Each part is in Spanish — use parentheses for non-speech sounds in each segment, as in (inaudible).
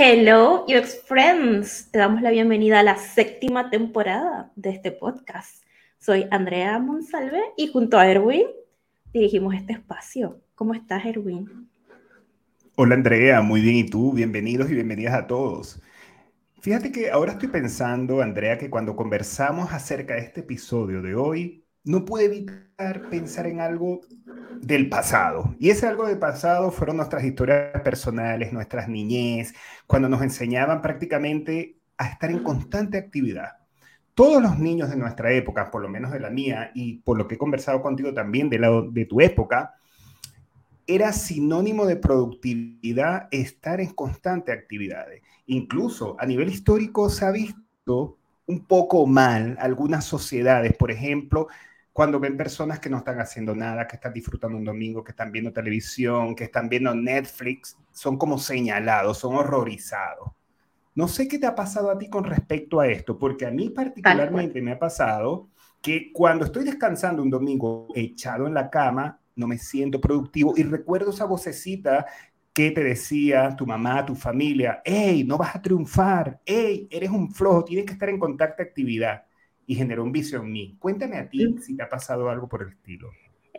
Hello, ex friends. Te damos la bienvenida a la séptima temporada de este podcast. Soy Andrea Monsalve y junto a Erwin dirigimos este espacio. ¿Cómo estás, Erwin? Hola, Andrea. Muy bien. ¿Y tú? Bienvenidos y bienvenidas a todos. Fíjate que ahora estoy pensando, Andrea, que cuando conversamos acerca de este episodio de hoy, no pude evitar pensar en algo del pasado. Y ese algo del pasado fueron nuestras historias personales, nuestras niñez, cuando nos enseñaban prácticamente a estar en constante actividad. Todos los niños de nuestra época, por lo menos de la mía, y por lo que he conversado contigo también de, la, de tu época, era sinónimo de productividad estar en constante actividad. Incluso a nivel histórico se ha visto un poco mal algunas sociedades, por ejemplo, cuando ven personas que no están haciendo nada, que están disfrutando un domingo, que están viendo televisión, que están viendo Netflix, son como señalados, son horrorizados. No sé qué te ha pasado a ti con respecto a esto, porque a mí particularmente me ha pasado que cuando estoy descansando un domingo echado en la cama, no me siento productivo y recuerdo esa vocecita que te decía tu mamá, tu familia, hey, no vas a triunfar, hey, eres un flojo, tienes que estar en contacto actividad y generó un vicio en mí. Cuéntame a ti si te ha pasado algo por el estilo.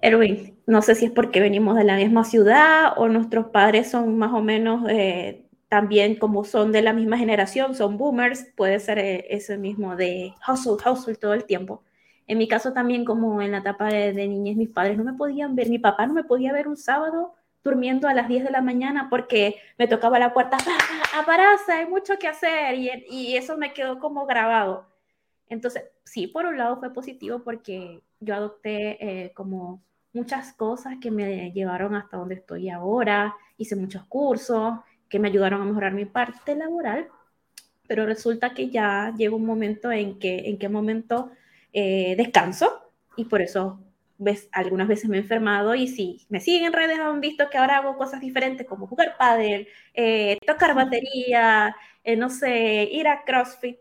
Erwin, no sé si es porque venimos de la misma ciudad o nuestros padres son más o menos eh, también como son de la misma generación, son boomers, puede ser eh, ese mismo de hustle, hustle todo el tiempo. En mi caso también como en la etapa de, de niñez, mis padres no me podían ver, mi papá no me podía ver un sábado durmiendo a las 10 de la mañana porque me tocaba la puerta, aparece, hay mucho que hacer y, y eso me quedó como grabado. Entonces, sí, por un lado fue positivo porque yo adopté eh, como muchas cosas que me llevaron hasta donde estoy ahora, hice muchos cursos que me ayudaron a mejorar mi parte laboral, pero resulta que ya llega un momento en que, en qué momento eh, descanso y por eso ves, algunas veces me he enfermado y si me siguen en redes han visto que ahora hago cosas diferentes como jugar pádel, eh, tocar batería, no sé, ir a CrossFit,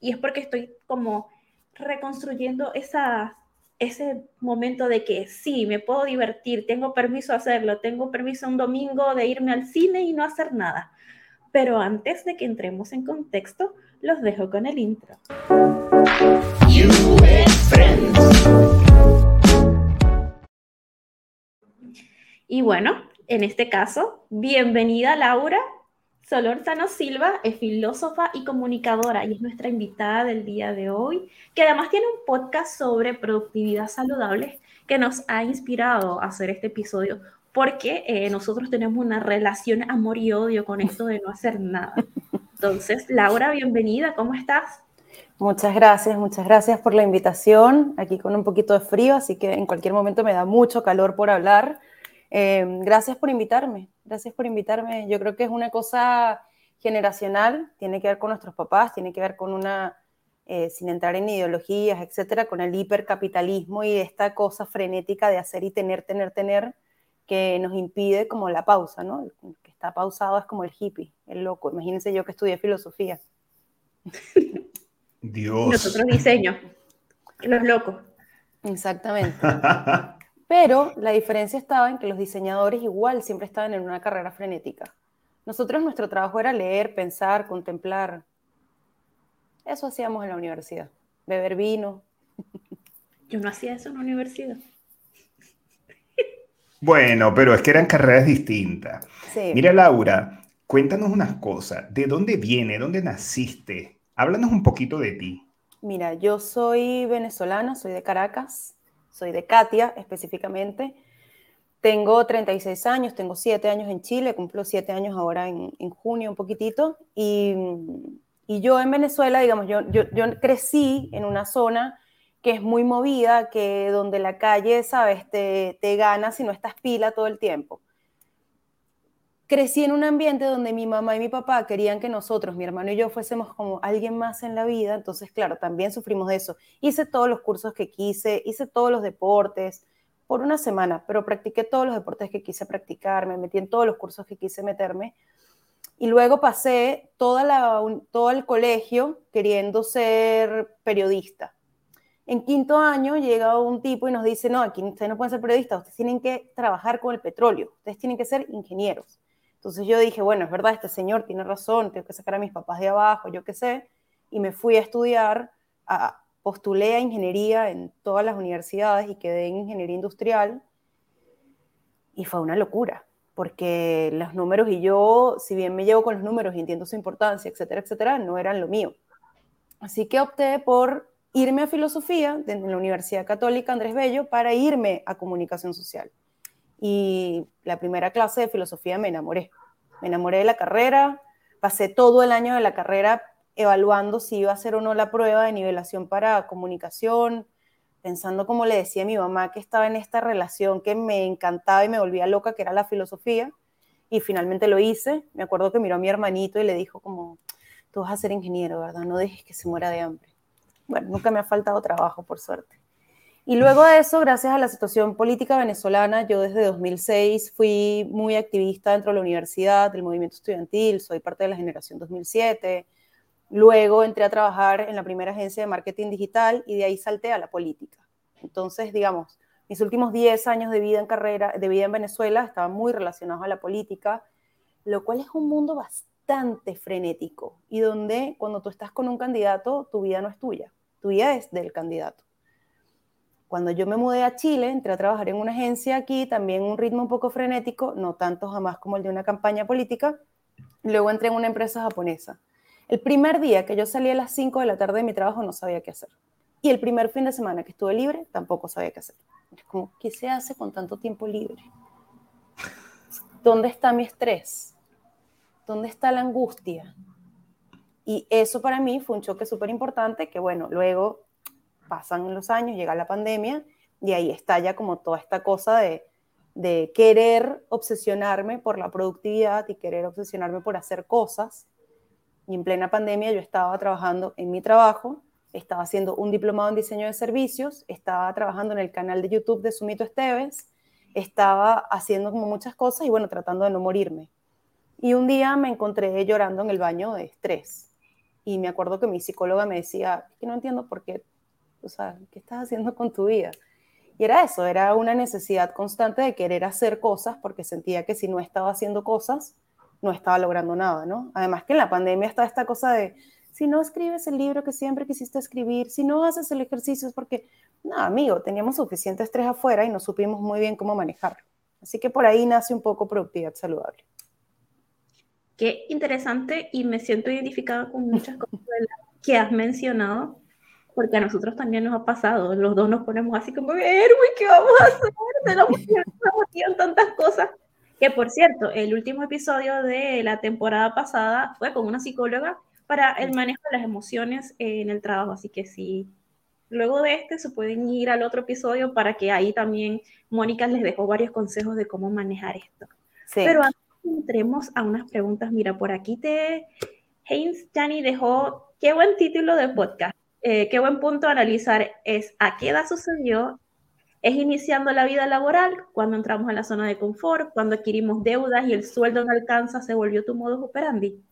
y es porque estoy como reconstruyendo ese momento de que sí, me puedo divertir, tengo permiso a hacerlo, tengo permiso un domingo de irme al cine y no hacer nada. Pero antes de que entremos en contexto, los dejo con el intro. Y bueno, en este caso, bienvenida Laura Solorzano Silva es filósofa y comunicadora y es nuestra invitada del día de hoy, que además tiene un podcast sobre productividad saludable que nos ha inspirado a hacer este episodio porque eh, nosotros tenemos una relación amor y odio con esto de no hacer nada. Entonces, Laura, bienvenida, ¿cómo estás? Muchas gracias, muchas gracias por la invitación, aquí con un poquito de frío, así que en cualquier momento me da mucho calor por hablar. Eh, gracias por invitarme, gracias por invitarme. Yo creo que es una cosa generacional, tiene que ver con nuestros papás, tiene que ver con una, eh, sin entrar en ideologías, etcétera, con el hipercapitalismo y esta cosa frenética de hacer y tener, tener, tener, que nos impide como la pausa, ¿no? El que está pausado es como el hippie, el loco. Imagínense yo que estudié filosofía. Dios. Nosotros diseño, los locos. Exactamente. (laughs) Pero la diferencia estaba en que los diseñadores igual siempre estaban en una carrera frenética. Nosotros nuestro trabajo era leer, pensar, contemplar. Eso hacíamos en la universidad. Beber vino. Yo no hacía eso en la universidad. Bueno, pero es que eran carreras distintas. Mira, Laura, cuéntanos unas cosas. ¿De dónde viene? ¿Dónde naciste? Háblanos un poquito de ti. Mira, yo soy venezolana, soy de Caracas soy de Katia específicamente. Tengo 36 años, tengo 7 años en Chile, cumplo 7 años ahora en, junio un poquitito. Y, y, yo en Venezuela, digamos, yo, yo, yo, crecí en una zona que es muy movida, que donde la calle, sabes, te, te gana si no estás pila todo el tiempo crecí en un ambiente donde mi mamá y mi papá querían que nosotros, mi hermano y yo, fuésemos como alguien más en la vida. Entonces, claro, también sufrimos de eso. Hice todos los cursos que quise, hice todos los deportes por una semana, pero practiqué todos los deportes que quise practicar, me metí en todos los cursos que quise meterme. Y luego pasé toda la, todo el colegio queriendo ser periodista. En quinto año llega un tipo y nos dice, no, aquí ustedes no pueden ser periodistas, ustedes tienen que trabajar con el petróleo, ustedes tienen que ser ingenieros. Entonces yo dije, bueno, es verdad, este señor tiene razón, tengo que sacar a mis papás de abajo, yo qué sé, y me fui a estudiar, a, postulé a ingeniería en todas las universidades y quedé en ingeniería industrial, y fue una locura, porque los números y yo, si bien me llevo con los números y entiendo su importancia, etcétera, etcétera, no eran lo mío. Así que opté por irme a filosofía en la Universidad Católica Andrés Bello para irme a comunicación social y la primera clase de filosofía me enamoré. Me enamoré de la carrera, pasé todo el año de la carrera evaluando si iba a hacer o no la prueba de nivelación para comunicación, pensando como le decía a mi mamá que estaba en esta relación que me encantaba y me volvía loca, que era la filosofía, y finalmente lo hice. Me acuerdo que miró a mi hermanito y le dijo como, tú vas a ser ingeniero, ¿verdad? No dejes que se muera de hambre. Bueno, nunca me ha faltado trabajo, por suerte. Y luego de eso, gracias a la situación política venezolana, yo desde 2006 fui muy activista dentro de la universidad, del movimiento estudiantil, soy parte de la generación 2007. Luego entré a trabajar en la primera agencia de marketing digital y de ahí salté a la política. Entonces, digamos, mis últimos 10 años de vida en carrera, de vida en Venezuela, estaban muy relacionados a la política, lo cual es un mundo bastante frenético y donde cuando tú estás con un candidato, tu vida no es tuya, tu vida es del candidato. Cuando yo me mudé a Chile, entré a trabajar en una agencia aquí, también un ritmo un poco frenético, no tanto jamás como el de una campaña política. Luego entré en una empresa japonesa. El primer día que yo salí a las 5 de la tarde de mi trabajo no sabía qué hacer. Y el primer fin de semana que estuve libre tampoco sabía qué hacer. Es como, ¿qué se hace con tanto tiempo libre? ¿Dónde está mi estrés? ¿Dónde está la angustia? Y eso para mí fue un choque súper importante que, bueno, luego pasan los años, llega la pandemia y ahí estalla como toda esta cosa de, querer obsesionarme por la productividad y querer obsesionarme por hacer cosas. Y en plena pandemia yo estaba trabajando en mi trabajo, estaba haciendo un diplomado en diseño de servicios, estaba trabajando en el canal de YouTube de Sumito Esteves, estaba haciendo como muchas cosas y bueno, tratando de no morirme. Y un día me encontré llorando en el baño de estrés. Y me acuerdo que mi psicóloga me decía, que no entiendo por qué o sea, ¿qué estás haciendo con tu vida? Y era eso, era una necesidad constante de querer hacer cosas porque sentía que si no estaba haciendo cosas, no estaba logrando nada, ¿no? Además que en la pandemia está esta cosa de, si no escribes el libro que siempre quisiste escribir, si no haces el ejercicio es porque, no, amigo, teníamos suficiente estrés afuera y no supimos muy bien cómo manejarlo. Así que por ahí nace un poco productividad saludable. Qué interesante y me siento identificada con muchas cosas que has mencionado porque a nosotros también nos ha pasado, los dos nos ponemos así como, Erwin, ¿qué vamos a hacer? Se motivan (laughs) tantas cosas. Que por cierto, el último episodio de la temporada pasada fue con una psicóloga para el manejo de las emociones en el trabajo, así que sí, luego de este se pueden ir al otro episodio para que ahí también Mónica les dejó varios consejos de cómo manejar esto. Pero antes entremos a unas preguntas, mira, por aquí te... Heinz Jani dejó, qué buen título de podcast. Eh, qué buen punto analizar es a qué edad sucedió, es iniciando la vida laboral, cuando entramos en la zona de confort, cuando adquirimos deudas y el sueldo no alcanza, se volvió tu modus operandi.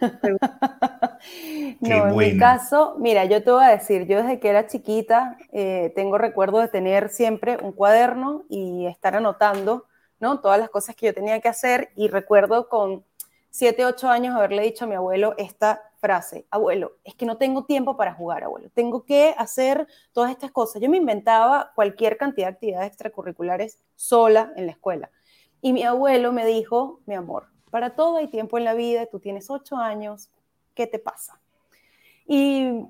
(laughs) no, en mi caso, mira, yo te voy a decir, yo desde que era chiquita eh, tengo recuerdo de tener siempre un cuaderno y estar anotando, ¿no? Todas las cosas que yo tenía que hacer y recuerdo con 7, 8 años haberle dicho a mi abuelo esta frase, abuelo, es que no tengo tiempo para jugar, abuelo, tengo que hacer todas estas cosas. Yo me inventaba cualquier cantidad de actividades extracurriculares sola en la escuela. Y mi abuelo me dijo, mi amor, para todo hay tiempo en la vida, tú tienes ocho años, ¿qué te pasa? Y,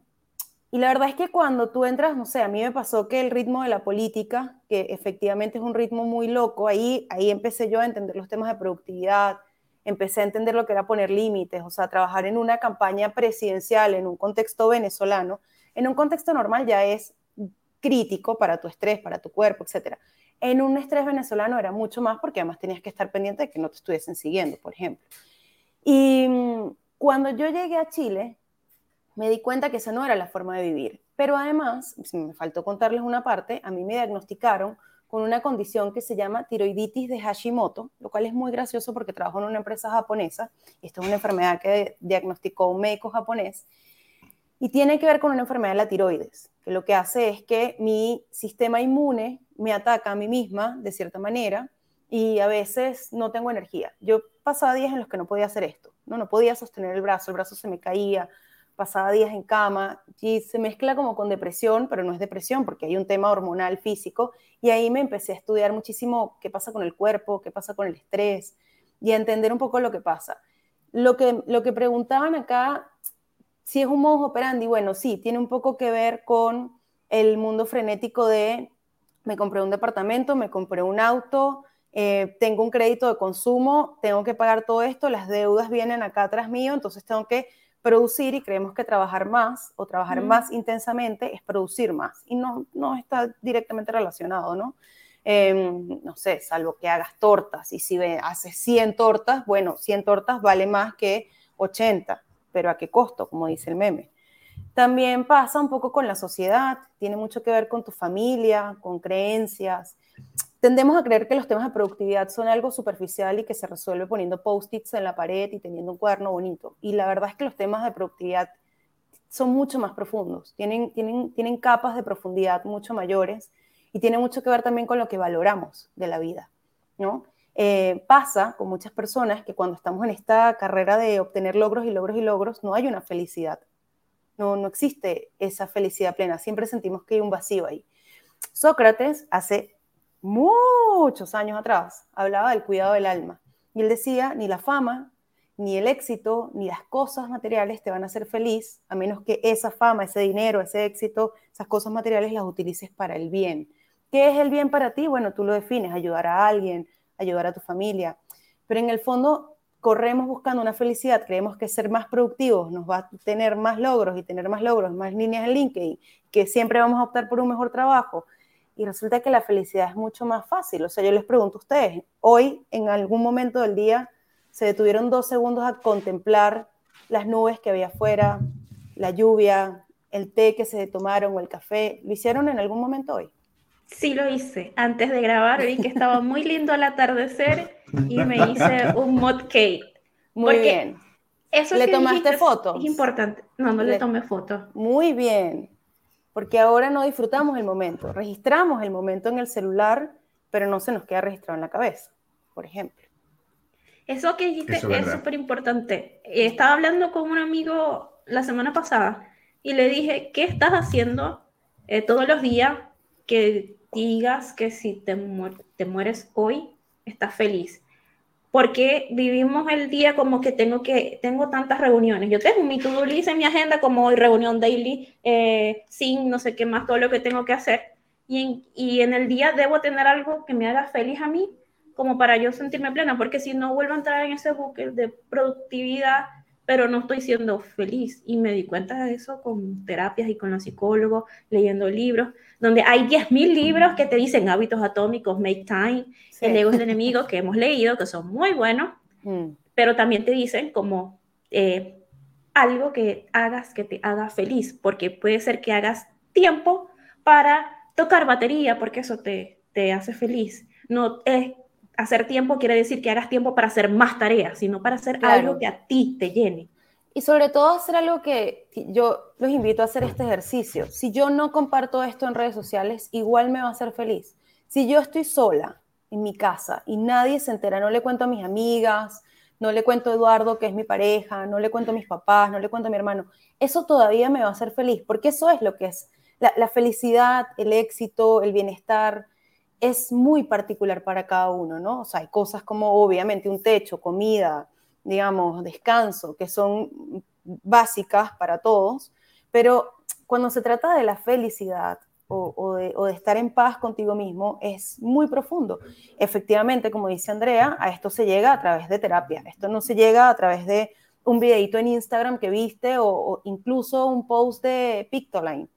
y la verdad es que cuando tú entras, no sé, a mí me pasó que el ritmo de la política, que efectivamente es un ritmo muy loco, ahí, ahí empecé yo a entender los temas de productividad, empecé a entender lo que era poner límites, o sea, trabajar en una campaña presidencial, en un contexto venezolano, en un contexto normal ya es crítico para tu estrés, para tu cuerpo, etc. En un estrés venezolano era mucho más porque además tenías que estar pendiente de que no te estuviesen siguiendo, por ejemplo. Y mm, cuando yo llegué a Chile, me di cuenta que esa no era la forma de vivir. Pero además, me faltó contarles una parte, a mí me diagnosticaron con una condición que se llama tiroiditis de Hashimoto, lo cual es muy gracioso porque trabajo en una empresa japonesa. Esta es una enfermedad que diagnosticó un médico japonés y tiene que ver con una enfermedad de la tiroides, que lo que hace es que mi sistema inmune me ataca a mí misma de cierta manera y a veces no tengo energía. Yo pasaba días en los que no podía hacer esto, ¿no? No podía sostener el brazo, el brazo se me caía, pasaba días en cama y se mezcla como con depresión, pero no es depresión porque hay un tema hormonal físico y ahí me empecé a estudiar muchísimo qué pasa con el cuerpo, qué pasa con el estrés y a entender un poco lo que pasa. Lo que, lo que preguntaban acá, si es un modo operandi, bueno, sí, tiene un poco que ver con el mundo frenético de me compré un departamento, me compré un auto, eh, tengo un crédito de consumo, tengo que pagar todo esto, las deudas vienen acá atrás mío, entonces tengo que producir y creemos que trabajar más o trabajar más intensamente es producir más y no, no está directamente relacionado, ¿no? Em, no sé, salvo que hagas tortas y si haces 100 tortas, bueno, 100 tortas vale más que 80, pero ¿a qué costo? Como dice el meme. También pasa un poco con la sociedad, tiene mucho que ver con tu familia, con creencias, Tendemos a creer que los temas de productividad son algo superficial y que se resuelve poniendo post-its en la pared y teniendo un cuaderno bonito. Y la verdad es que los temas de productividad son mucho más profundos, tienen, tienen, tienen capas de profundidad mucho mayores y tiene mucho que ver también con lo que valoramos de la vida, ¿no? Eh, pasa con muchas personas que cuando estamos en esta carrera de obtener logros y logros y logros, no hay una felicidad, no, no existe esa felicidad plena, siempre sentimos que hay un vacío ahí. Sócrates hace muchos años atrás, hablaba del cuidado del alma. Y él decía, ni la fama, ni el éxito, ni las cosas materiales te van a hacer feliz, a menos que esa fama, ese dinero, ese éxito, esas cosas materiales las utilices para el bien. ¿Qué es el bien para ti? Bueno, tú lo defines, ayudar a alguien, ayudar a tu familia. Pero en el fondo corremos buscando una felicidad, creemos que ser más productivos nos va a tener más logros y tener más logros, más líneas en LinkedIn, que siempre vamos a optar por un mejor trabajo, y resulta que la felicidad es mucho más fácil. O sea, yo les pregunto a ustedes, hoy en algún momento del día se detuvieron dos segundos a contemplar las nubes que había afuera, la lluvia, el té que se tomaron o el café. ¿Lo hicieron en algún momento hoy? Sí, lo hice. Antes de grabar vi que estaba muy lindo el atardecer y me hice un mod cake. Muy bien. Eso ¿Le tomaste fotos? Es importante. No, no le, le tomé fotos. Muy bien porque ahora no disfrutamos el momento, registramos el momento en el celular, pero no se nos queda registrado en la cabeza, por ejemplo. Eso que dijiste es súper importante. Estaba hablando con un amigo la semana pasada y le dije, ¿qué estás haciendo eh, todos los días que digas que si te, te mueres hoy, estás feliz? Porque vivimos el día como que tengo que tengo tantas reuniones. Yo tengo mi to-do list en mi agenda como hoy reunión daily, eh, sin no sé qué más, todo lo que tengo que hacer. Y en, y en el día debo tener algo que me haga feliz a mí, como para yo sentirme plena, porque si no vuelvo a entrar en ese buque de productividad, pero no estoy siendo feliz. Y me di cuenta de eso con terapias y con los psicólogos, leyendo libros, donde hay 10.000 libros que te dicen hábitos atómicos, make time, el ego es el enemigo, que hemos leído, que son muy buenos, mm. pero también te dicen como eh, algo que hagas que te haga feliz, porque puede ser que hagas tiempo para tocar batería, porque eso te, te hace feliz. No es hacer tiempo quiere decir que hagas tiempo para hacer más tareas, sino para hacer algo que a ti te llene. Y sobre todo hacer algo que yo los invito a hacer este ejercicio. Si yo no comparto esto en redes sociales, igual me va a hacer feliz. Si yo estoy sola en mi casa y nadie se entera, no le cuento a mis amigas, no le cuento a Eduardo que es mi pareja, no le cuento a mis papás, no le cuento a mi hermano, eso todavía me va a hacer feliz, porque eso es lo que es la felicidad, el éxito, el bienestar, es muy particular para cada uno, ¿no? O sea, hay cosas como obviamente un techo, comida, digamos, descanso, que son básicas para todos, pero cuando se trata de la felicidad o, de, estar en paz contigo mismo, es muy profundo. Efectivamente, como dice Andrea, a esto se llega a través de terapia, esto no se llega a través de un videito en Instagram que viste o, incluso un post de Pictoline.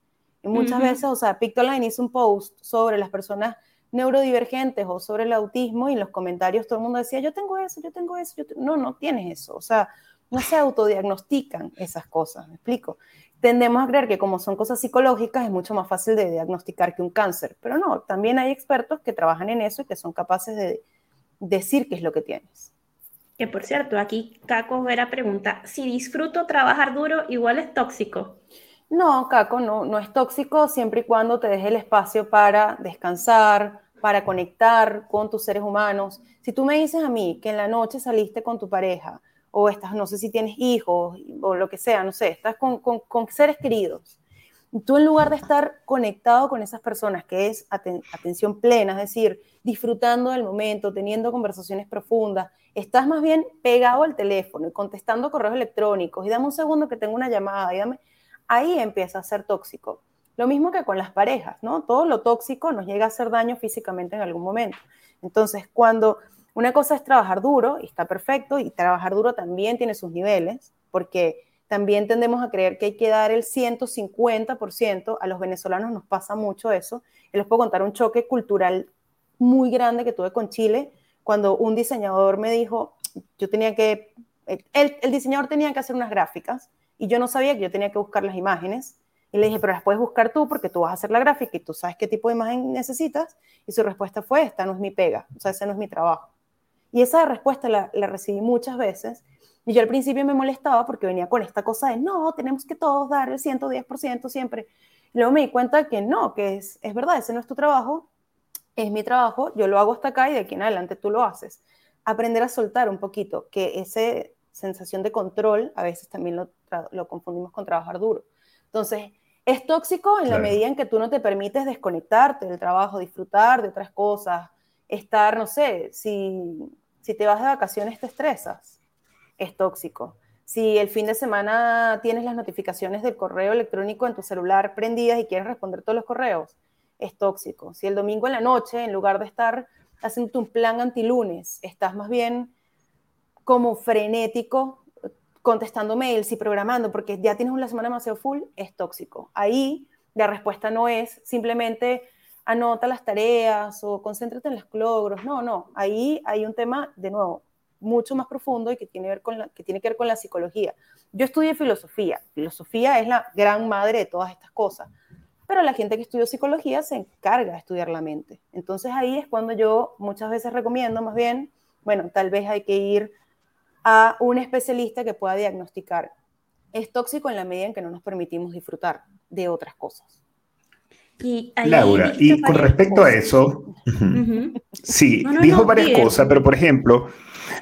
Y muchas veces, o sea, Pictoline hizo un post sobre las personas neurodivergentes o sobre el autismo y en los comentarios todo el mundo decía, yo tengo eso, yo tengo eso, yo no, no tienes eso, o sea, no se autodiagnostican esas cosas, me explico. Tendemos a creer que como son cosas psicológicas es mucho más fácil de diagnosticar que un cáncer, pero no, también hay expertos que trabajan en eso y que son capaces de decir qué es lo que tienes. Que por cierto, aquí Caco Vera pregunta, si disfruto trabajar duro, igual es tóxico. No, Caco, no, no es tóxico siempre y cuando te deje el espacio para descansar, para conectar con tus seres humanos. Si tú me dices a mí que en la noche saliste con tu pareja o estás, no sé si tienes hijos o lo que sea, no sé, estás con, con, seres queridos, tú en lugar de estar conectado con esas personas, que es atención plena, es decir, disfrutando del momento, teniendo conversaciones profundas, estás más bien pegado al teléfono y contestando correos electrónicos y dame un segundo que tengo una llamada, y dame, ahí empieza a ser tóxico. Lo mismo que con las parejas, ¿no? Todo lo tóxico nos llega a hacer daño físicamente en algún momento. Entonces, cuando una cosa es trabajar duro, y está perfecto, y trabajar duro también tiene sus niveles, porque también tendemos a creer que hay que dar el 150%, a los venezolanos nos pasa mucho eso, y les puedo contar un choque cultural muy grande que tuve con Chile, cuando un diseñador me dijo, yo tenía que, el, el diseñador tenía que hacer unas gráficas, y yo no sabía que yo tenía que buscar las imágenes, y le dije, pero las puedes buscar tú porque tú vas a hacer la gráfica y tú sabes qué tipo de imagen necesitas. Y su respuesta fue, esta no es mi pega, o sea, ese no es mi trabajo. Y esa respuesta la, recibí muchas veces. Y yo al principio me molestaba porque venía con esta cosa de, no, tenemos que todos dar el 110% siempre. Y luego me di cuenta que no, que es, es verdad, ese no es tu trabajo, es mi trabajo, yo lo hago hasta acá y de aquí en adelante tú lo haces. Aprender a soltar un poquito, que esa sensación de control a veces también lo, lo confundimos con trabajar duro. Entonces, es tóxico en la medida en que tú no te permites desconectarte del trabajo, disfrutar de otras cosas, estar, no sé, si, si te vas de vacaciones te estresas, es tóxico. Si el fin de semana tienes las notificaciones del correo electrónico en tu celular prendidas y quieres responder todos los correos, es tóxico. Si el domingo en la noche, en lugar de estar haciendo un plan antilunes, estás más bien como frenético contestando mails y programando porque ya tienes una semana demasiado full, es tóxico. Ahí la respuesta no es simplemente anota las tareas o concéntrate en los logros. No, no. Ahí hay un tema, de nuevo, mucho más profundo y que tiene, con la, que que ver con la psicología. Yo estudié filosofía. Filosofía es la gran madre de todas estas cosas. Pero la gente que estudió psicología se encarga de estudiar la mente. Entonces ahí es cuando yo muchas veces recomiendo más bien, bueno, tal vez hay que ir a un especialista que pueda diagnosticar. Es tóxico en la medida en que no nos permitimos disfrutar de otras cosas. Y Laura, y con respecto a eso, sí, dijo varias cosas, pero por ejemplo,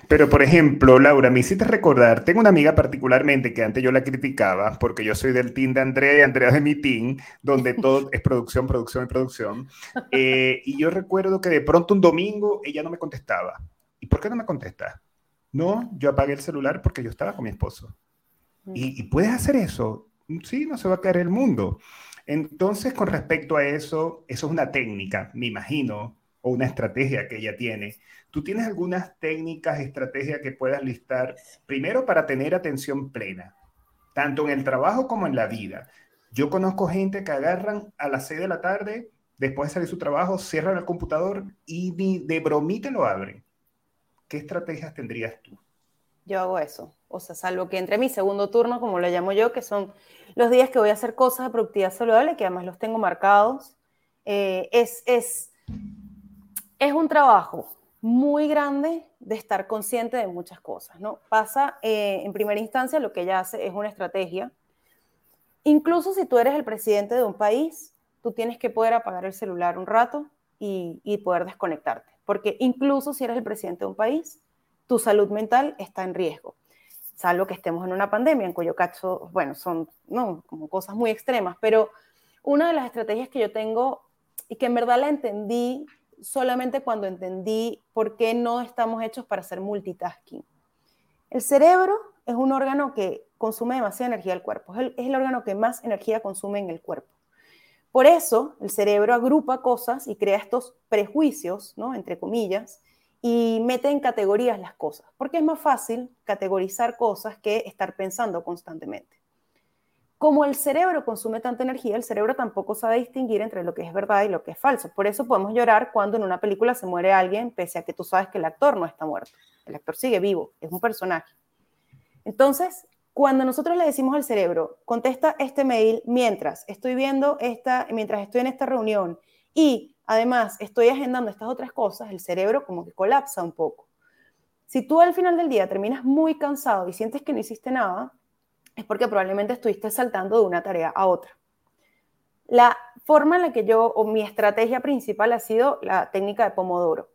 pero por ejemplo, Laura, me hiciste recordar, tengo una amiga particularmente que antes yo la criticaba, porque yo soy del team de Andrea y Andrea de mi team, donde (laughs) todo es producción, producción y producción. Eh, y yo recuerdo que de pronto un domingo ella no me contestaba. ¿Y por qué no me contesta? No, yo apagué el celular porque yo estaba con mi esposo. Mm. Y, puedes hacer eso. Sí, no se va a caer el mundo. Entonces, con respecto a eso, eso es una técnica, me imagino, o una estrategia que ella tiene. ¿Tú tienes algunas técnicas, estrategias que puedas listar, primero para tener atención plena, tanto en el trabajo como en la vida? Yo conozco gente que agarran a las 6 de la tarde, después de salir su trabajo, cierran el computador y ni de bromita lo abren. ¿Qué estrategias tendrías tú? Yo hago eso. O sea, salvo que entre mi segundo turno, como lo llamo yo, que son los días que voy a hacer cosas de productividad saludable, que además los tengo marcados, eh, es, es, es un trabajo muy grande de estar consciente de muchas cosas, ¿no? Pasa, eh, en primera instancia, lo que ella hace es una estrategia. Incluso si tú eres el presidente de un país, tú tienes que poder apagar el celular un rato y, y poder desconectarte porque incluso si eres el presidente de un país, tu salud mental está en riesgo, salvo que estemos en una pandemia, en cuyo caso, bueno, son no, como cosas muy extremas, pero una de las estrategias que yo tengo y que en verdad la entendí solamente cuando entendí por qué no estamos hechos para hacer multitasking. El cerebro es un órgano que consume demasiada energía del cuerpo, es el órgano que más energía consume en el cuerpo. Por eso el cerebro agrupa cosas y crea estos prejuicios, ¿no? entre comillas, y mete en categorías las cosas, porque es más fácil categorizar cosas que estar pensando constantemente. Como el cerebro consume tanta energía, el cerebro tampoco sabe distinguir entre lo que es verdad y lo que es falso. Por eso podemos llorar cuando en una película se muere alguien, pese a que tú sabes que el actor no está muerto. El actor sigue vivo, es un personaje. Entonces, cuando nosotros le decimos al cerebro, contesta este mail mientras estoy viendo esta, mientras estoy en esta reunión y además estoy agendando estas otras cosas, el cerebro como que colapsa un poco. Si tú al final del día terminas muy cansado y sientes que no hiciste nada, es porque probablemente estuviste saltando de una tarea a otra. La forma en la que yo, o mi estrategia principal ha sido la técnica de Pomodoro.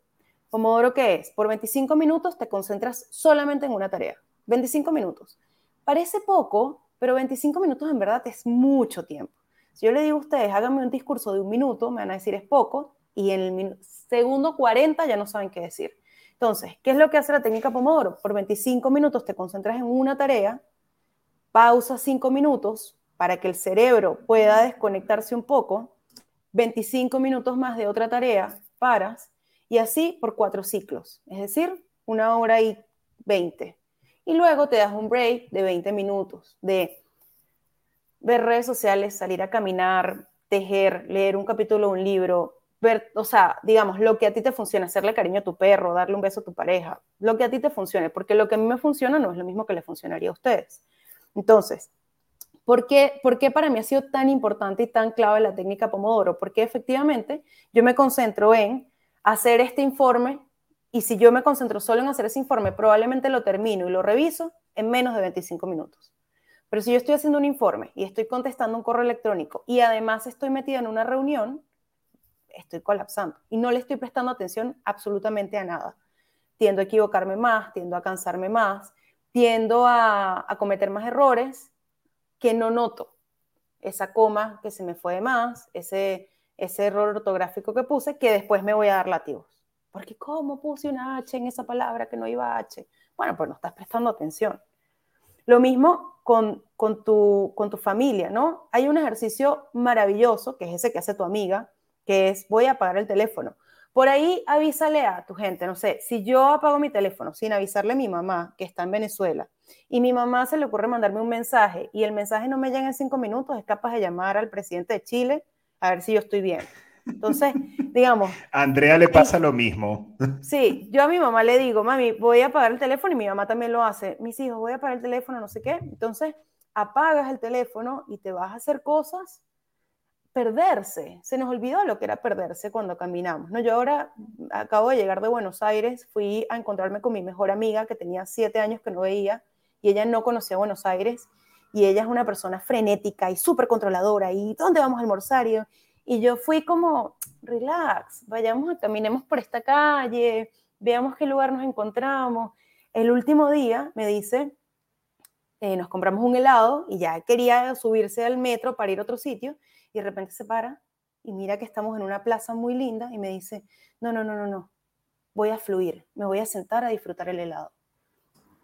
Pomodoro, ¿qué es? Por 25 minutos te concentras solamente en una tarea. 25 minutos. Parece poco, pero 25 minutos en verdad es mucho tiempo. Si yo le digo a ustedes, háganme un discurso de un minuto, me van a decir es poco, y en el segundo 40 ya no saben qué decir. Entonces, ¿qué es lo que hace la técnica Pomodoro? Por 25 minutos te concentras en una tarea, pausa 5 minutos para que el cerebro pueda desconectarse un poco, 25 minutos más de otra tarea, paras, y así por cuatro ciclos, es decir, una hora y 20. Y luego te das un break de 20 minutos de ver redes sociales, salir a caminar, tejer, leer un capítulo de un libro, ver, o sea, digamos, lo que a ti te funciona, hacerle cariño a tu perro, darle un beso a tu pareja, lo que a ti te funcione, porque lo que a mí me funciona no es lo mismo que le funcionaría a ustedes. Entonces, ¿Por qué, ¿Por qué, para mí ha sido tan importante y tan clave la técnica Pomodoro? Porque efectivamente yo me concentro en hacer este informe y si yo me concentro solo en hacer ese informe, probablemente lo termino y lo reviso en menos de 25 minutos. Pero si yo estoy haciendo un informe y estoy contestando un correo electrónico y además estoy metida en una reunión, estoy colapsando y no le estoy prestando atención absolutamente a nada. Tiendo a equivocarme más, tiendo a cansarme más, tiendo a, a cometer más errores que no noto. Esa coma que se me fue de más, ese, ese error ortográfico que puse, que después me voy a dar lativos. Porque ¿cómo puse una H en esa palabra que no iba H? Bueno, pues no estás prestando atención. Lo mismo con, con, tu, con tu familia, ¿no? Hay un ejercicio maravilloso, que es ese que hace tu amiga, que es voy a apagar el teléfono. Por ahí avísale a tu gente, no sé, si yo apago mi teléfono sin avisarle a mi mamá que está en Venezuela y mi mamá se le ocurre mandarme un mensaje y el mensaje no me llega en cinco minutos, es capaz de llamar al presidente de Chile a ver si yo estoy bien. Entonces, digamos... A Andrea le pasa lo mismo. Sí, yo a mi mamá le digo, mami, voy a apagar el teléfono y mi mamá también lo hace. Mis hijos, voy a apagar el teléfono, no sé qué. Entonces, apagas el teléfono y te vas a hacer cosas perderse. Se nos olvidó lo que era perderse cuando caminamos. ¿no? Yo ahora acabo de llegar de Buenos Aires, fui a encontrarme con mi mejor amiga que tenía siete años que no veía y ella no conocía Buenos Aires y ella es una persona frenética y súper controladora y ¿dónde vamos a almorzar? Y, yo fui como, relax, vayamos, caminemos por esta calle, veamos qué lugar nos encontramos. El último día me dice, eh, nos compramos un helado y ya quería subirse al metro para ir a otro sitio y de repente se para y mira que estamos en una plaza muy linda y me dice, no, no, no, no, no, voy a fluir, me voy a sentar a disfrutar el helado.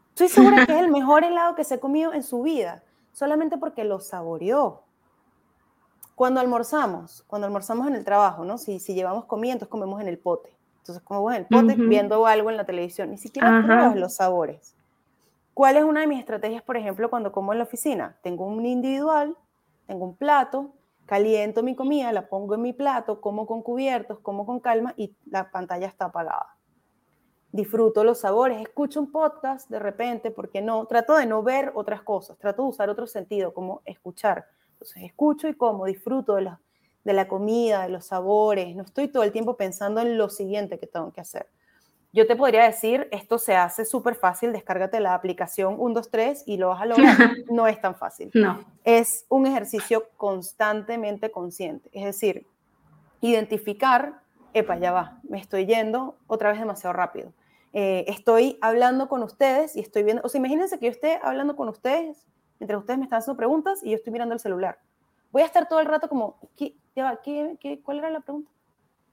Estoy segura que es el (laughs) mejor helado que se ha comido en su vida, solamente porque lo saboreó. Cuando almorzamos, cuando almorzamos en el trabajo, ¿no? Si, si llevamos comida, entonces comemos en el pote. Entonces comemos en el pote viendo algo en la televisión, ni siquiera pruebas los sabores. ¿Cuál es una de mis estrategias, por ejemplo, cuando como en la oficina? Tengo un individual, tengo un plato, caliento mi comida, la pongo en mi plato, como con cubiertos, como con calma y la pantalla está apagada. Disfruto los sabores, escucho un podcast de repente, porque no, trato de no ver otras cosas, trato de usar otro sentido, como escuchar. Entonces escucho y como, disfruto de la, de la comida, de los sabores, no estoy todo el tiempo pensando en lo siguiente que tengo que hacer. Yo te podría decir, esto se hace súper fácil, descárgate la aplicación 123 y lo vas a lograr. (laughs) No es tan fácil. No. Es un ejercicio constantemente consciente. Es decir, identificar, epa, ya va, me estoy yendo otra vez demasiado rápido. Eh, estoy hablando con ustedes y estoy viendo, o sea, imagínense que yo esté hablando con ustedes, mientras ustedes me están haciendo preguntas y yo estoy mirando el celular. Voy a estar todo el rato como, ¿qué, ¿qué, qué, cuál era la pregunta?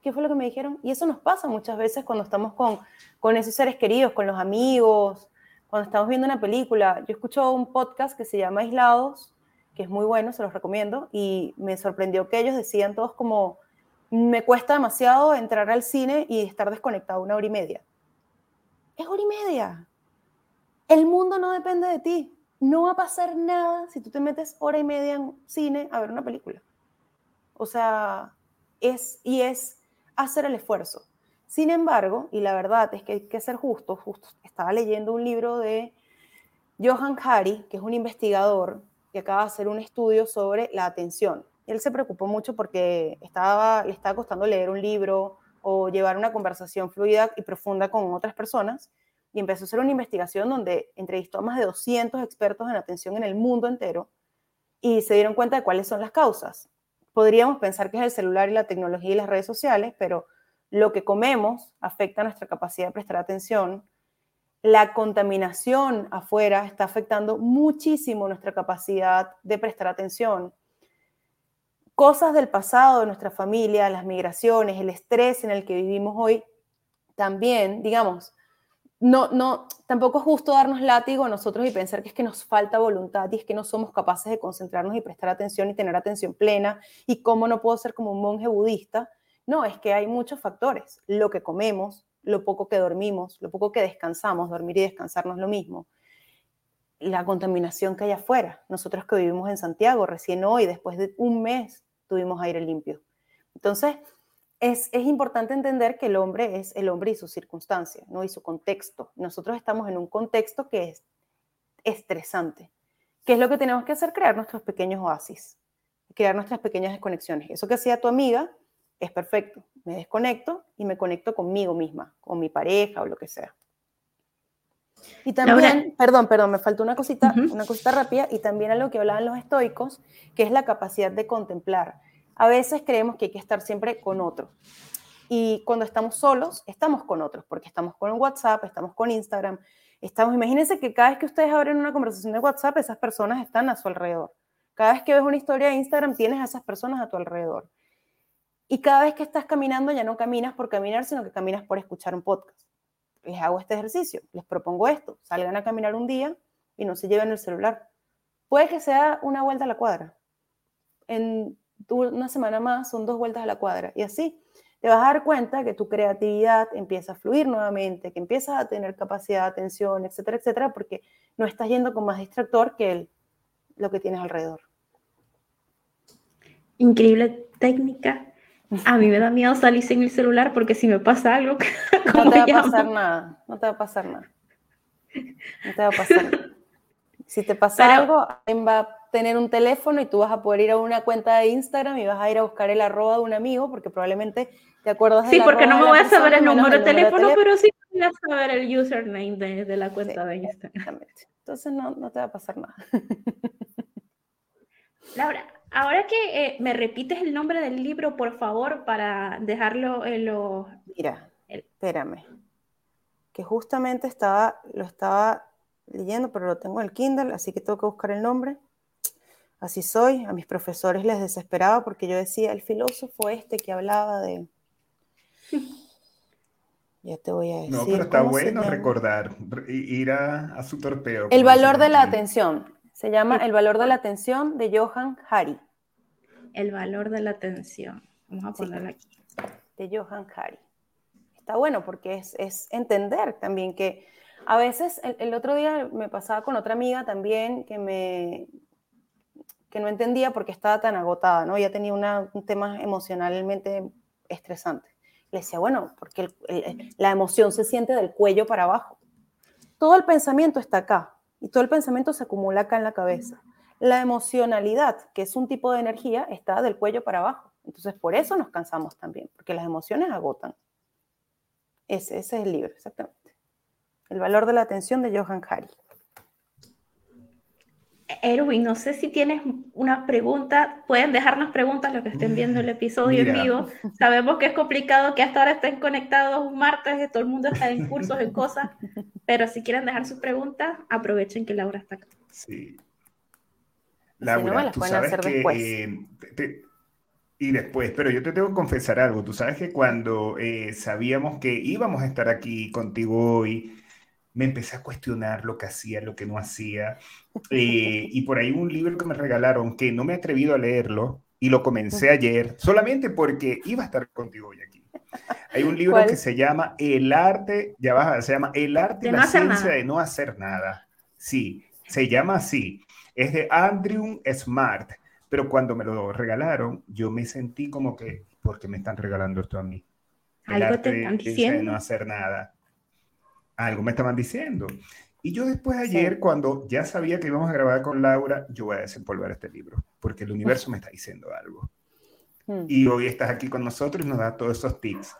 ¿qué fue lo que me dijeron? Y eso nos pasa muchas veces cuando estamos con, con esos seres queridos, con los amigos, cuando estamos viendo una película. Yo escucho un podcast que se llama Aislados, que es muy bueno, se los recomiendo, y me sorprendió que ellos decían todos como, me cuesta demasiado entrar al cine y estar desconectado una hora y media. Es hora y media. El mundo no depende de ti. No va a pasar nada si tú te metes hora y media en cine a ver una película. O sea, es, y es hacer el esfuerzo. Sin embargo, y la verdad es que hay que ser justo, justo estaba leyendo un libro de Johan Hari, que es un investigador que acaba de hacer un estudio sobre la atención. Él se preocupó mucho porque estaba, le estaba costando leer un libro o llevar una conversación fluida y profunda con otras personas y empezó a hacer una investigación donde entrevistó a más de 200 expertos en atención en el mundo entero y se dieron cuenta de cuáles son las causas podríamos pensar que es el celular y la tecnología y las redes sociales, pero lo que comemos afecta nuestra capacidad de prestar atención. La contaminación afuera está afectando muchísimo nuestra capacidad de prestar atención. Cosas del pasado de nuestra familia, las migraciones, el estrés en el que vivimos hoy, también, digamos, no, no, tampoco es justo darnos látigo a nosotros y pensar que es que nos falta voluntad y es que no somos capaces de concentrarnos y prestar atención y tener atención plena y cómo no puedo ser como un monje budista. No, es que hay muchos factores. Lo que comemos, lo poco que dormimos, lo poco que descansamos, dormir y descansar no es lo mismo. La contaminación que hay afuera. Nosotros que vivimos en Santiago, recién hoy, después de un mes, tuvimos aire limpio. Entonces, es, importante entender que el hombre es el hombre y su circunstancia, ¿no? y su contexto. Nosotros estamos en un contexto que es estresante. ¿Qué es lo que tenemos que hacer? Crear nuestros pequeños oasis, crear nuestras pequeñas desconexiones. Eso que hacía tu amiga es perfecto. Me desconecto y me conecto conmigo misma, con mi pareja o lo que sea. Y también, perdón, perdón, me faltó una cosita, una cosita rápida, y también a lo que hablaban los estoicos, que es la capacidad de contemplar a veces creemos que hay que estar siempre con otro. Y cuando estamos solos, estamos con otros, porque estamos con WhatsApp, estamos con Instagram, estamos, imagínense que cada vez que ustedes abren una conversación de WhatsApp, esas personas están a su alrededor. Cada vez que ves una historia de Instagram, tienes a esas personas a tu alrededor. Y cada vez que estás caminando, ya no caminas por caminar, sino que caminas por escuchar un podcast. Les hago este ejercicio, les propongo esto, salgan a caminar un día y no se lleven el celular. Puede que sea una vuelta a la cuadra. En una semana más son dos vueltas a la cuadra. Y así te vas a dar cuenta que tu creatividad empieza a fluir nuevamente, que empiezas a tener capacidad de atención, etcétera, etcétera, porque no estás yendo con más distractor que el, lo que tienes alrededor. Increíble técnica. A mí me da miedo salir sin el celular porque si me pasa algo, (laughs) no te va a pasar nada, no te va a pasar nada. No te va a pasar nada. (laughs) Si te pasa algo, alguien va a tener un teléfono y tú vas a poder ir a una cuenta de Instagram y vas a ir a buscar el arroba de un amigo porque probablemente te acuerdas de Sí, porque no me voy a saber el número de teléfono, pero sí voy a saber el username de, la cuenta de Instagram. Entonces no, no te va a pasar nada. (laughs) Laura, ahora que eh, me repites el nombre del libro, por favor, para dejarlo en los... Mira, espérame, que justamente estaba, lo estaba leyendo, pero lo tengo en el Kindle, así que tengo que buscar el nombre. Así soy. A mis profesores les desesperaba porque yo decía, el filósofo este que hablaba de... (laughs) Ya te voy a decir. No, pero está bueno recordar, ir a, su torpeo. El valor de la atención. Se llama El valor de la atención de Johan Hari. El valor de la atención. Vamos a ponerlo aquí. De Johan Hari. Está bueno porque es, es entender también que a veces, el, otro día me pasaba con otra amiga también que me que no entendía por qué estaba tan agotada, ¿no? Ya tenía un tema emocionalmente estresante. Le decía, bueno, porque la emoción se siente del cuello para abajo. Todo el pensamiento está acá y todo el pensamiento se acumula acá en la cabeza. La emocionalidad, que es un tipo de energía, está del cuello para abajo. Entonces, por eso nos cansamos también, porque las emociones agotan. Ese, ese es el libro, exactamente. El valor de la atención de Johan Hari. Erwin, no sé si tienes una pregunta. Pueden dejarnos preguntas los que estén viendo el episodio en vivo. Sabemos que es complicado que hasta ahora estén conectados un martes, que todo el mundo está en cursos, en cosas. Pero si quieren dejar sus preguntas, aprovechen que Laura está acá. Sí. Laura, tú sabes que, eh, y después, pero yo te tengo que confesar algo. Tú sabes que cuando eh, sabíamos que íbamos a estar aquí contigo hoy, me empecé a cuestionar lo que hacía, lo que no hacía. Eh, y por ahí un libro que me regalaron que no me he atrevido a leerlo y lo comencé ayer solamente porque iba a estar contigo hoy aquí. Hay un libro que se llama El arte, ya baja, se llama El arte y la ciencia de no hacer nada. Sí, se llama así. Es de Andrew Smart. Pero cuando me lo regalaron, yo me sentí como que, ¿por qué me están regalando esto a mí? El Algo arte de no hacer nada algo me estaban diciendo. Y yo después ayer, cuando ya sabía que íbamos a grabar con Laura, yo voy a desempolvar este libro, porque el universo me está diciendo algo. Hmm. Y hoy estás aquí con nosotros y nos da todos esos tips.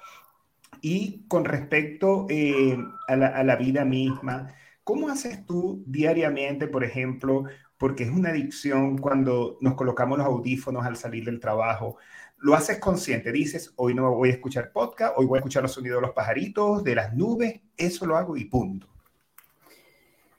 Y con respecto eh, a, la, a, la, vida misma, ¿cómo haces tú diariamente, por ejemplo, porque es una adicción cuando nos colocamos los audífonos al salir del trabajo. Lo haces consciente, dices, hoy no voy a escuchar podcast, hoy voy a escuchar los sonidos de los pajaritos, de las nubes, eso lo hago y punto.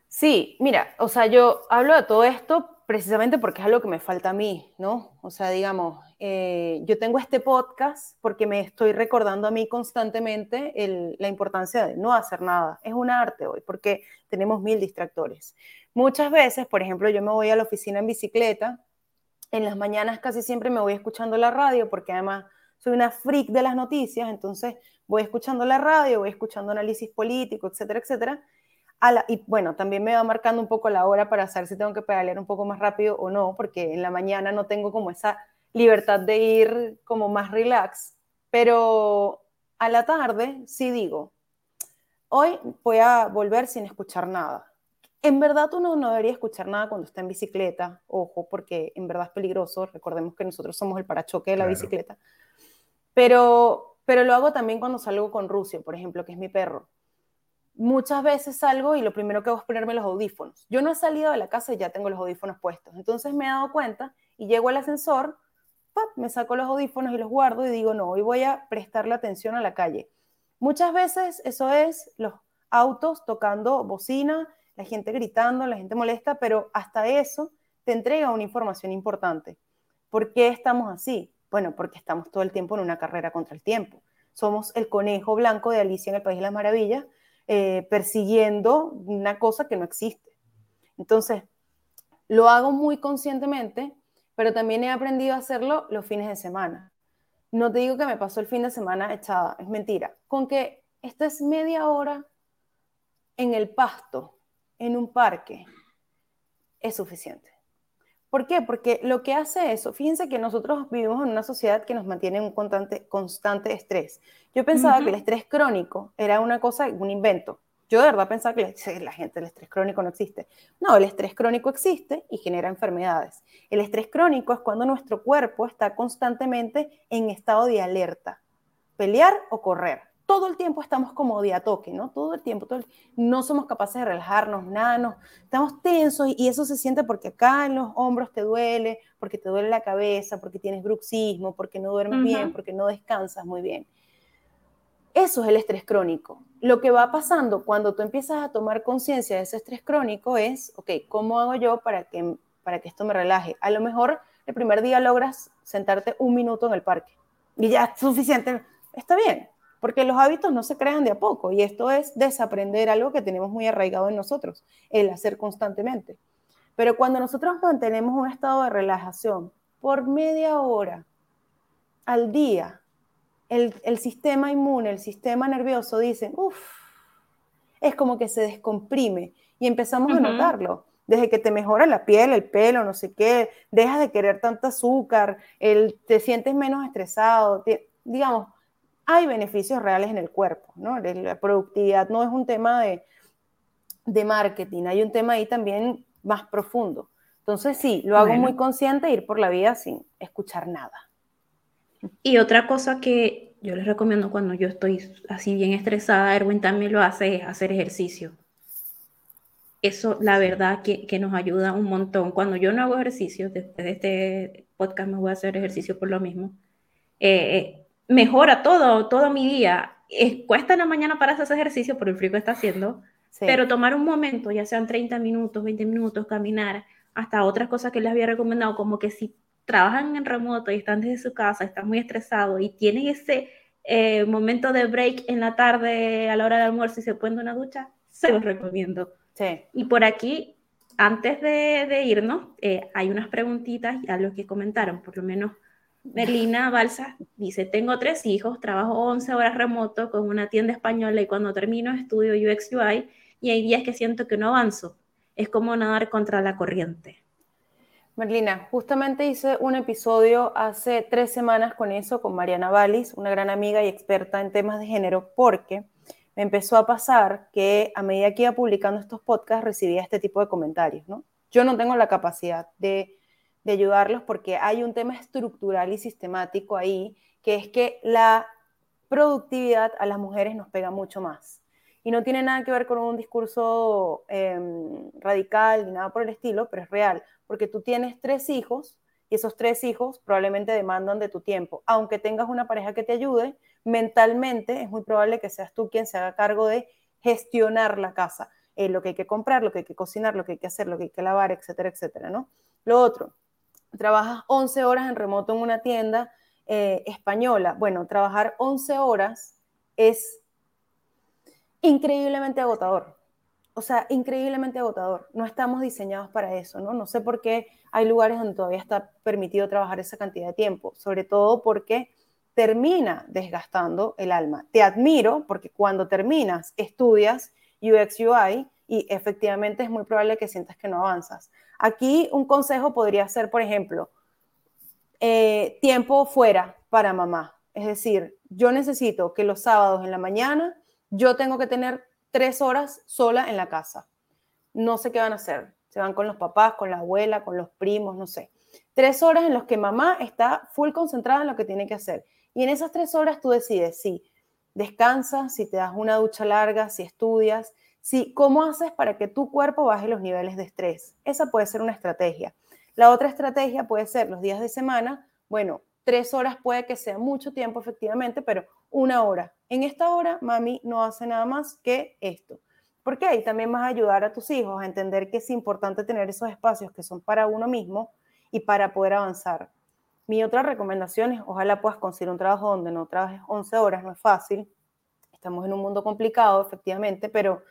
Sí, mira, o sea, yo hablo de todo esto precisamente porque es algo que me falta a mí, ¿no? O sea, digamos, eh, yo tengo este podcast porque me estoy recordando a mí constantemente la importancia de no hacer nada. Es un arte hoy porque tenemos mil distractores. Muchas veces, por ejemplo, yo me voy a la oficina en bicicleta, en las mañanas casi siempre me voy escuchando la radio porque además soy una freak de las noticias, entonces voy escuchando la radio, voy escuchando análisis político, etcétera, etcétera y bueno, también me va marcando un poco la hora para saber si tengo que pedalear un poco más rápido o no, porque en la mañana no tengo como esa libertad de ir como más relax, pero a la tarde sí digo, hoy voy a volver sin escuchar nada. En verdad uno no debería escuchar nada cuando está en bicicleta, ojo, porque en verdad es peligroso, recordemos que nosotros somos el parachoque de la bicicleta, pero, pero lo hago también cuando salgo con Rusia, por ejemplo, que es mi perro muchas veces salgo y lo primero que hago es ponerme los audífonos. Yo no he salido de la casa y ya tengo los audífonos puestos. Entonces me he dado cuenta y llego al ascensor, me saco los audífonos y los guardo y digo, no, hoy voy a prestarle atención a la calle. Muchas veces eso es los autos tocando bocina, la gente gritando, la gente molesta, pero hasta eso te entrega una información importante. ¿Por qué estamos así? Bueno, porque estamos todo el tiempo en una carrera contra el tiempo. Somos el conejo blanco de Alicia en el País de las Maravillas, eh, persiguiendo una cosa que no existe. Entonces, lo hago muy conscientemente, pero también he aprendido a hacerlo los fines de semana. No te digo que me pasó el fin de semana echada, es mentira. Con que estés media hora en el pasto, en un parque, es suficiente. ¿Por qué? Porque lo que hace eso, fíjense que nosotros vivimos en una sociedad que nos mantiene en un constante, constante estrés. Yo pensaba que el estrés crónico era una cosa, un invento. Yo de verdad pensaba que la gente, el estrés crónico no existe. No, el estrés crónico existe y genera enfermedades. El estrés crónico es cuando nuestro cuerpo está constantemente en estado de alerta, pelear o correr todo el tiempo estamos como de a toque, ¿no? Todo el tiempo, todo no somos capaces de relajarnos, nada, no, estamos tensos y eso se siente porque acá en los hombros te duele, porque te duele la cabeza, porque tienes bruxismo, porque no duermes bien, porque no descansas muy bien. Eso es el estrés crónico. Lo que va pasando cuando tú empiezas a tomar conciencia de ese estrés crónico es, ok, ¿cómo hago yo para que, para que esto me relaje? A lo mejor el primer día logras sentarte un minuto en el parque y ya es suficiente, está bien, porque los hábitos no se crean de a poco y esto es desaprender algo que tenemos muy arraigado en nosotros, el hacer constantemente. Pero cuando nosotros mantenemos un estado de relajación por media hora al día, el, sistema inmune, el sistema nervioso dicen, uff, es como que se descomprime y empezamos a notarlo. Desde que te mejora la piel, el pelo, no sé qué, dejas de querer tanto azúcar, el, te sientes menos estresado, digamos, hay beneficios reales en el cuerpo, ¿no? La productividad no es un tema de, de marketing, hay un tema ahí también más profundo. Entonces sí, lo hago muy consciente ir por la vida sin escuchar nada. Y otra cosa que yo les recomiendo cuando yo estoy así bien estresada, Erwin también lo hace, es hacer ejercicio. Eso, la verdad, que, que, nos ayuda un montón. Cuando yo no hago ejercicio, después de este podcast me voy a hacer ejercicio por lo mismo. Eh, eh mejora todo, todo mi día. cuesta en la mañana para hacer ese ejercicio por el frío que está haciendo, pero tomar un momento, ya sean 30 minutos, 20 minutos, caminar, hasta otras cosas que les había recomendado, como que si trabajan en remoto y están desde su casa, están muy estresados y tienen ese eh, momento de break en la tarde a la hora de almuerzo y se ponen una ducha, se los recomiendo. Y por aquí, antes de, irnos, eh, hay unas preguntitas a los que comentaron, por lo menos Merlina Balsa dice, tengo tres hijos, trabajo 11 horas remoto con una tienda española y cuando termino estudio UX UI y hay días que siento que no avanzo. Es como nadar contra la corriente. Merlina, justamente hice un episodio hace tres semanas con eso, con Mariana Valis, una gran amiga y experta en temas de género, porque me empezó a pasar que a medida que iba publicando estos podcasts recibía este tipo de comentarios, ¿no? Yo no tengo la capacidad de de ayudarlos porque hay un tema estructural y sistemático ahí, que es que la productividad a las mujeres nos pega mucho más. Y no tiene nada que ver con un discurso em, radical ni nada por el estilo, pero es real, porque tú tienes tres hijos y esos tres hijos probablemente demandan de tu tiempo. Aunque tengas una pareja que te ayude, mentalmente es muy probable que seas tú quien se haga cargo de gestionar la casa, eh, lo que hay que comprar, lo que hay que cocinar, lo que hay que hacer, lo que hay que lavar, etcétera, etcétera, ¿no? Lo otro, trabajas 11 horas en remoto en una tienda eh, española. Bueno, trabajar 11 horas es increíblemente agotador. O sea, increíblemente agotador. No estamos diseñados para eso, ¿no? No sé por qué hay lugares donde todavía está permitido trabajar esa cantidad de tiempo, sobre todo porque termina desgastando el alma. Te admiro porque cuando terminas, estudias UX UI y efectivamente es muy probable que sientas que no avanzas. Aquí un consejo podría ser, por ejemplo, eh, tiempo fuera para mamá. Es decir, yo necesito que los sábados en la mañana yo tengo que tener tres horas sola en la casa. No sé qué van a hacer. Se van con los papás, con la abuela, con los primos, no sé. Tres horas en las que mamá está full concentrada en lo que tiene que hacer. Y en esas tres horas tú decides si descansas, si te das una ducha larga, si estudias, si cómo haces para que tu cuerpo baje los niveles de estrés. Esa puede ser una estrategia. La otra estrategia puede ser los días de semana. Bueno, tres horas puede que sea mucho tiempo efectivamente, pero una hora. En esta hora, mami no hace nada más que esto. Porque ahí también vas a ayudar a tus hijos a entender que es importante tener esos espacios que son para uno mismo y para poder avanzar. Mi otra recomendación es, ojalá puedas conseguir un trabajo donde no trabajes 11 horas, no es fácil. Estamos en un mundo complicado, efectivamente, pero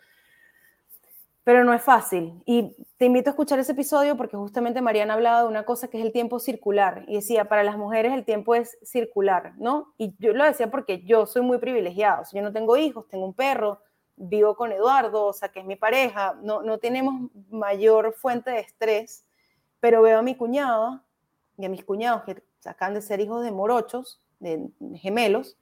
pero no es fácil. Y te invito a escuchar ese episodio porque justamente Mariana hablaba de una cosa que es el tiempo circular. Y decía, para las mujeres el tiempo es circular, ¿no? Y yo lo decía porque yo soy muy privilegiado. yo no tengo hijos, tengo un perro, vivo con Eduardo, o sea, que es mi pareja. No, no tenemos mayor fuente de estrés, pero veo a mi cuñada y a mis cuñados que acaban de ser hijos de morochos, de gemelos,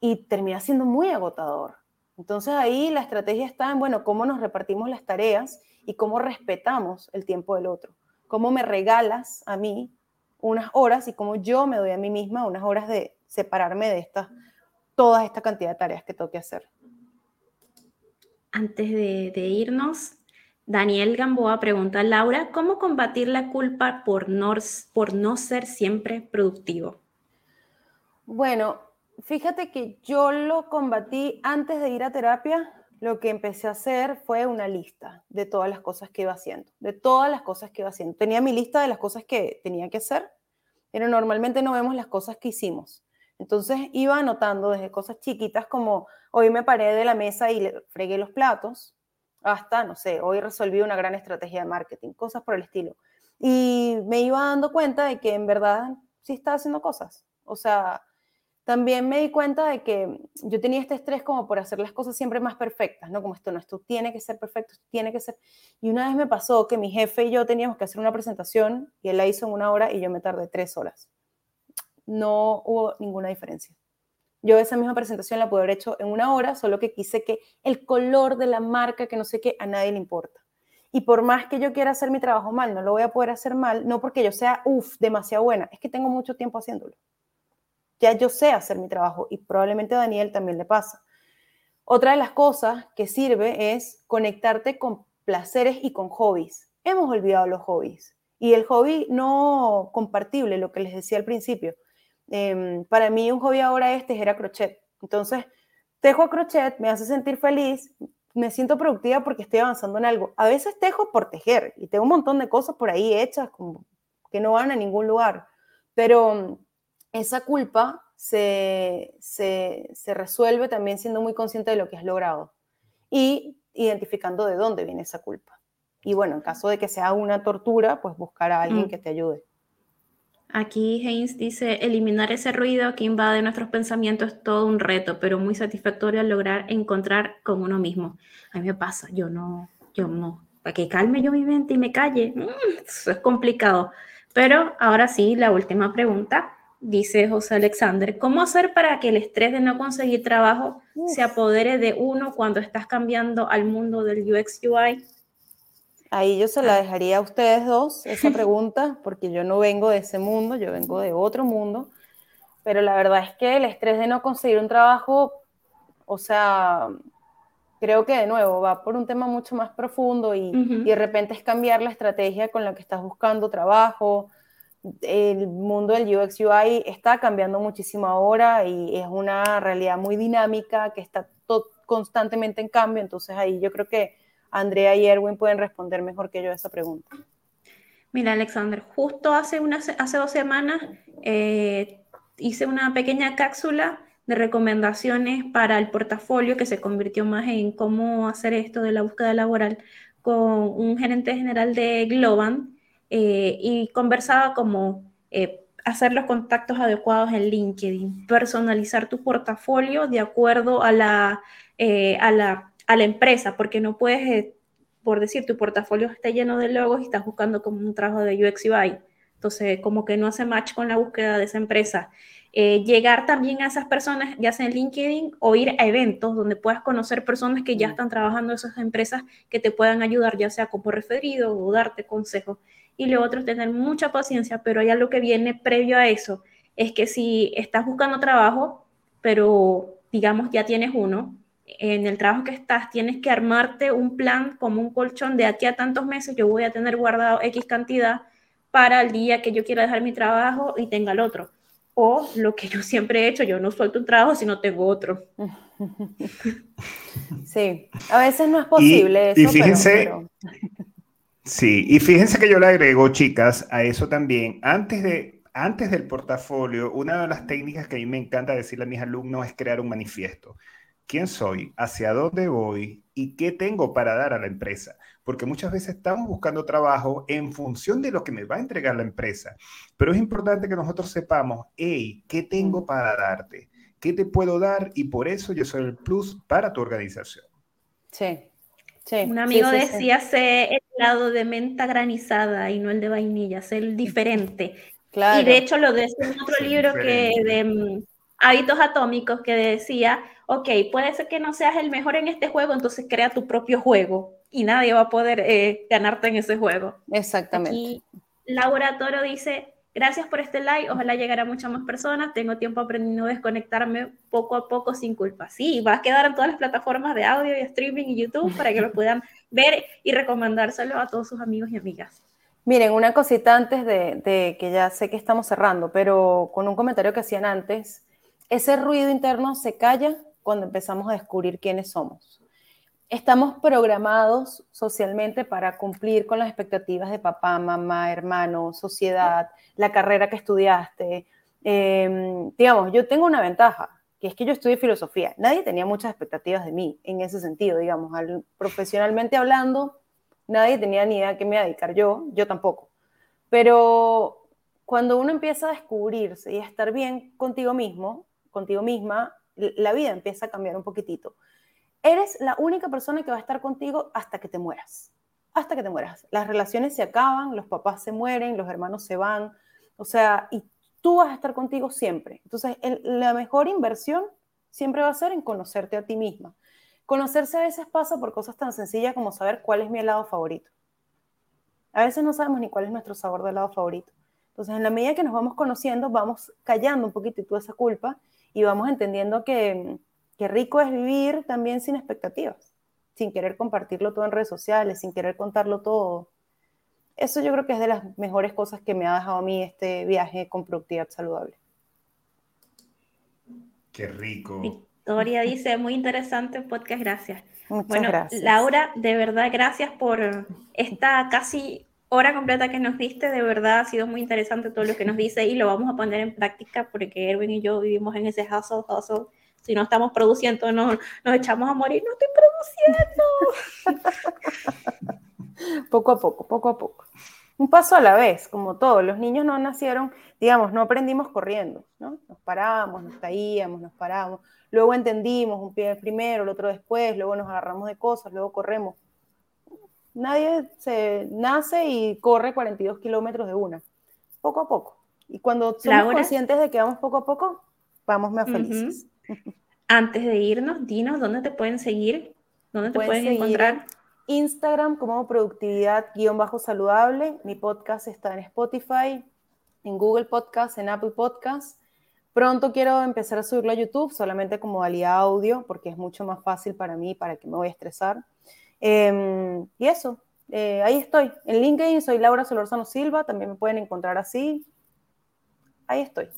y termina siendo muy agotador. Entonces ahí la estrategia está en, bueno, cómo nos repartimos las tareas y cómo respetamos el tiempo del otro. Cómo me regalas a mí unas horas y cómo yo me doy a mí misma unas horas de separarme de estas, toda esta cantidad de tareas que tengo que hacer. Antes de, irnos, Daniel Gamboa pregunta, Laura, ¿cómo combatir la culpa por no, por no ser siempre productivo? Bueno, Fíjate que yo lo combatí antes de ir a terapia. Lo que empecé a hacer fue una lista de todas las cosas que iba haciendo, de todas las cosas que iba haciendo. Tenía mi lista de las cosas que tenía que hacer, pero normalmente no vemos las cosas que hicimos. Entonces iba anotando desde cosas chiquitas como hoy me paré de la mesa y le fregué los platos, hasta, no sé, hoy resolví una gran estrategia de marketing, cosas por el estilo. Y me iba dando cuenta de que en verdad sí estaba haciendo cosas. O sea, también me di cuenta de que yo tenía este estrés como por hacer las cosas siempre más perfectas, ¿no? Como esto no, esto tiene que ser perfecto, esto tiene que ser... Y una vez me pasó que mi jefe y yo teníamos que hacer una presentación y él la hizo en una hora y yo me tardé tres horas. No hubo ninguna diferencia. Yo esa misma presentación la pude haber hecho en una hora, solo que quise que el color de la marca, que no sé qué, a nadie le importa. Y por más que yo quiera hacer mi trabajo mal, no lo voy a poder hacer mal, no porque yo sea, uff, demasiado buena, es que tengo mucho tiempo haciéndolo ya yo sé hacer mi trabajo y probablemente a Daniel también le pasa. Otra de las cosas que sirve es conectarte con placeres y con hobbies. Hemos olvidado los hobbies y el hobby no compartible, lo que les decía al principio. Em, para mí un hobby ahora es tejer a crochet. Entonces, tejo a crochet, me hace sentir feliz, me siento productiva porque estoy avanzando en algo. A veces tejo por tejer y tengo un montón de cosas por ahí hechas que no van a ningún lugar, pero esa culpa se, resuelve también siendo muy consciente de lo que has logrado y identificando de dónde viene esa culpa. Y bueno, en caso de que sea una tortura, pues buscar a alguien mm. que te ayude. Aquí Haynes dice, eliminar ese ruido que invade nuestros pensamientos es todo un reto, pero muy satisfactorio al lograr encontrar con uno mismo. A mí me pasa, yo no, yo no, para que calme yo mi mente y me calle, mm, eso es complicado. Pero ahora sí, la última pregunta dice José Alexander, ¿cómo hacer para que el estrés de no conseguir trabajo se apodere de uno cuando estás cambiando al mundo del UX UI? Ahí yo se la ah. dejaría a ustedes dos, esa (laughs) pregunta, porque yo no vengo de ese mundo, yo vengo de otro mundo, pero la verdad es que el estrés de no conseguir un trabajo, o sea, creo que de nuevo va por un tema mucho más profundo y, y, de repente es cambiar la estrategia con la que estás buscando trabajo. El mundo del UX UI está cambiando muchísimo ahora y es una realidad muy dinámica que está constantemente en cambio. Entonces ahí yo creo que Andrea y Erwin pueden responder mejor que yo a esa pregunta. Mira, Alexander, justo hace, una, hace dos semanas eh, hice una pequeña cápsula de recomendaciones para el portafolio que se convirtió más en cómo hacer esto de la búsqueda laboral con un gerente general de Globan eh, y conversaba como eh, hacer los contactos adecuados en LinkedIn, personalizar tu portafolio de acuerdo a la, a la, a la empresa, porque no puedes por decir, tu portafolio está lleno de logos y estás buscando como un trabajo de UX UI. Entonces, como que no hace match con la búsqueda de esa empresa. Eh, llegar también a esas personas, ya sea en LinkedIn o ir a eventos donde puedas conocer personas que ya mm. están trabajando en esas empresas que te puedan ayudar, ya sea como referido o darte consejos. Y lo otro es tener mucha paciencia, pero hay algo que viene previo a eso, es que si estás buscando trabajo, pero digamos ya tienes uno, en el trabajo que estás, tienes que armarte un plan como un colchón de aquí a tantos meses, yo voy a tener guardado X cantidad para el día que yo quiera dejar mi trabajo y tenga el otro. O lo que yo (laughs) siempre he hecho, yo no suelto un trabajo si no tengo otro. (laughs) Sí, a veces no es posible y, eso. Y fíjense, sí, y fíjense que yo le agrego, chicas, a eso también, antes de antes del portafolio, una de las técnicas que a mí me encanta decirle a mis alumnos es crear un manifiesto quién soy, hacia dónde voy y qué tengo para dar a la empresa. Porque muchas veces estamos buscando trabajo en función de lo que me va a entregar la empresa. Pero es importante que nosotros sepamos, hey, ¿qué tengo para darte? ¿Qué te puedo dar? Y por eso yo soy el plus para tu organización. Sí. Sí, Un amigo decía, sé el lado de menta granizada y no el de vainilla, sé el diferente. Claro. Y de hecho lo decía en (laughs) otro libro que de mm, hábitos atómicos que decía, ok, puede ser que no seas el mejor en este juego, entonces crea tu propio juego y nadie va a poder eh, ganarte en ese juego. Exactamente. Y Laura Toro dice, gracias por este like, ojalá llegara a muchas más personas, tengo tiempo aprendiendo a desconectarme poco a poco sin culpa. Sí, va a quedar en todas las plataformas de audio y streaming y YouTube para que lo puedan (laughs) ver y recomendárselo a todos sus amigos y amigas. Miren, una cosita antes de, de que ya sé que estamos cerrando, pero con un comentario que hacían antes, ese ruido interno se calla cuando empezamos a descubrir quiénes somos. Estamos programados socialmente para cumplir con las expectativas de papá, mamá, hermano, sociedad, la carrera que estudiaste. Em, digamos, yo tengo una ventaja, que es que yo estudié filosofía. Nadie tenía muchas expectativas de mí en ese sentido, digamos, profesionalmente hablando, nadie tenía ni idea a qué me iba dedicar yo, yo tampoco. Pero cuando uno empieza a descubrirse y a estar bien contigo mismo, contigo misma, la vida empieza a cambiar un poquitito. Eres la única persona que va a estar contigo hasta que te mueras. Hasta que te mueras. Las relaciones se acaban, los papás se mueren, los hermanos se van. O sea, y tú vas a estar contigo siempre. Entonces, la mejor inversión siempre va a ser en conocerte a ti misma. Conocerse a veces pasa por cosas tan sencillas como saber cuál es mi helado favorito. A veces no sabemos ni cuál es nuestro sabor de helado favorito. Entonces, en la medida que nos vamos conociendo, vamos callando un poquitito esa culpa y vamos entendiendo que, que rico es vivir también sin expectativas, sin querer compartirlo todo en redes sociales, sin querer contarlo todo. Eso yo creo que es de las mejores cosas que me ha dejado a mí este viaje con productividad saludable. Qué rico. Victoria dice, muy interesante podcast, gracias. Muchas bueno, gracias. Laura, de verdad, gracias por esta casi hora completa que nos diste, de verdad ha sido muy interesante todo lo que nos dice y lo vamos a poner en práctica porque Erwin y yo vivimos en ese hustle, hustle. Si no estamos produciendo, nos, nos echamos a morir. No estoy produciendo. (laughs) poco a poco, poco a poco. Un paso a la vez, como todo. Los niños no nacieron, digamos, no aprendimos corriendo, ¿no? Nos parábamos, nos caíamos, nos parábamos. Luego entendimos un pie primero, el otro después, luego nos agarramos de cosas, luego corremos Nadie se nace y corre 42 kilómetros de una, poco a poco. Y cuando somos conscientes de que vamos poco a poco, vamos más felices. Antes de irnos, dinos dónde te pueden seguir, dónde te pueden, encontrar. Instagram como productividad-saludable. Mi podcast está en Spotify, en Google Podcast, en Apple Podcast. Pronto quiero empezar a subirlo a YouTube, solamente como valía audio, porque es mucho más fácil para mí, para que me voy a estresar. Em, y eso, eh, ahí estoy. En LinkedIn soy Laura Solorzano Silva, también me pueden encontrar así. Ahí estoy.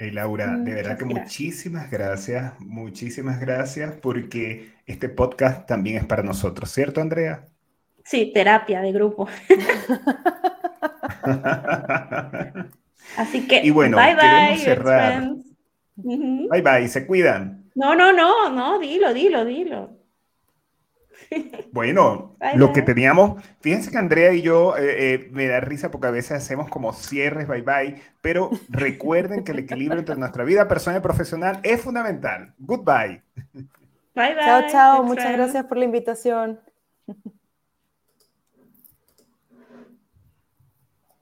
Hey Laura, de verdad que muchísimas gracias, muchísimas gracias porque este podcast también es para nosotros, ¿cierto Andrea? Sí, terapia de grupo. (laughs) Así que, y bueno, bye bye, cerrar. Bye bye, se cuidan. No, no, no, no, dilo, dilo, dilo. (laughs) Bueno, lo que teníamos, fíjense que Andrea y yo eh, eh, me da risa porque a veces hacemos como cierres, bye bye, pero recuerden que el equilibrio entre nuestra vida personal y profesional es fundamental. Goodbye. Bye bye. Chao, chao. Muchas gracias por la invitación. (laughs)